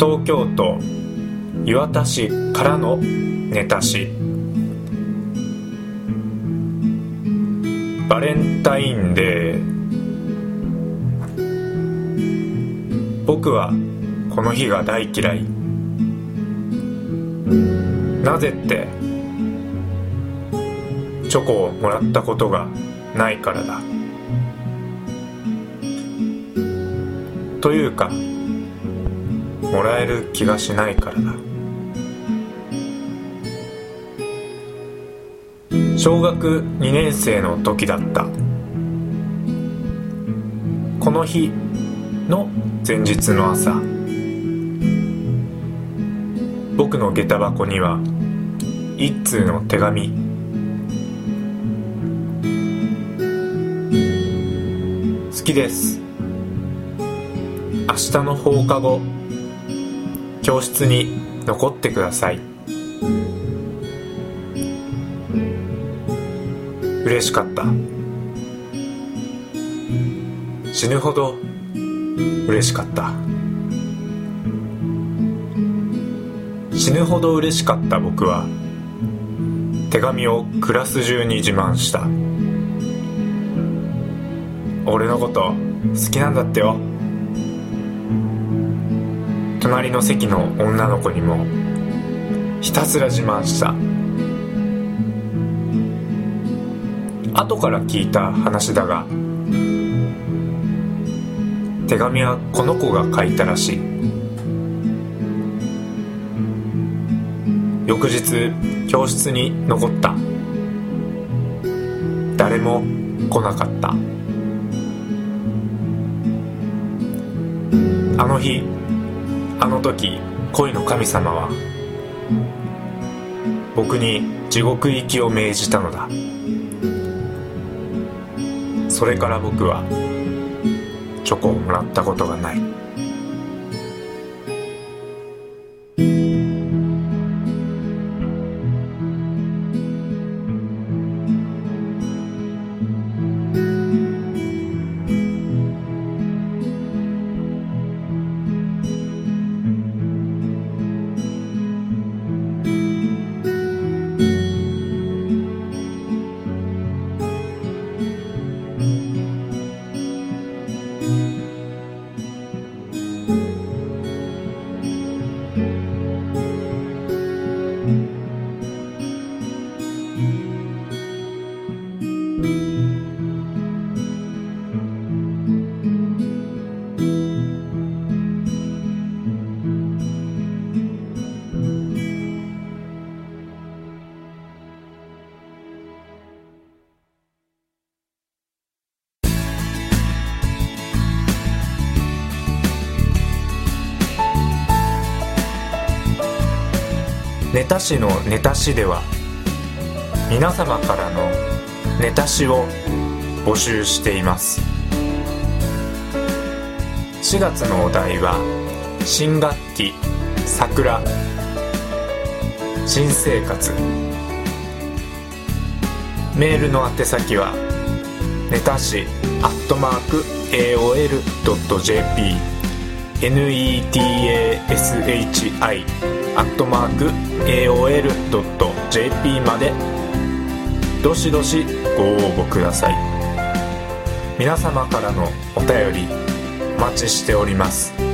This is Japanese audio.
東京都磐田市からのネタ詩バレンタインデー。僕はこの日が大嫌い。なぜってチョコをもらったことがないからだ。というかもらえる気がしないからだ。小学2年生の時だった。この日の前日の朝。僕の下駄箱には一通の手紙。好きです。明日の放課後。教室に残ってください。嬉しかった。死ぬほど嬉しかった。死ぬほど嬉しかった僕は手紙をクラス中に自慢した。俺のこと好きなんだってよ。隣の席の女の子にもひたすら自慢した。後から聞いた話だが手紙はこの子が書いたらしい。翌日教室に残った。誰も来なかった。あの日あの時恋の神様は僕に地獄行きを命じたのだ。それから僕はチョコをもらったことがない。ネタ師のネタ師では皆様からのネタ師を募集しています。4月のお題は新学期桜。新生活。メールの宛先はネタ師アットマーク AOL.jp netashi アットマーク AOL.jp まで。どしどしご応募ください。皆様からのお便りお待ちしております。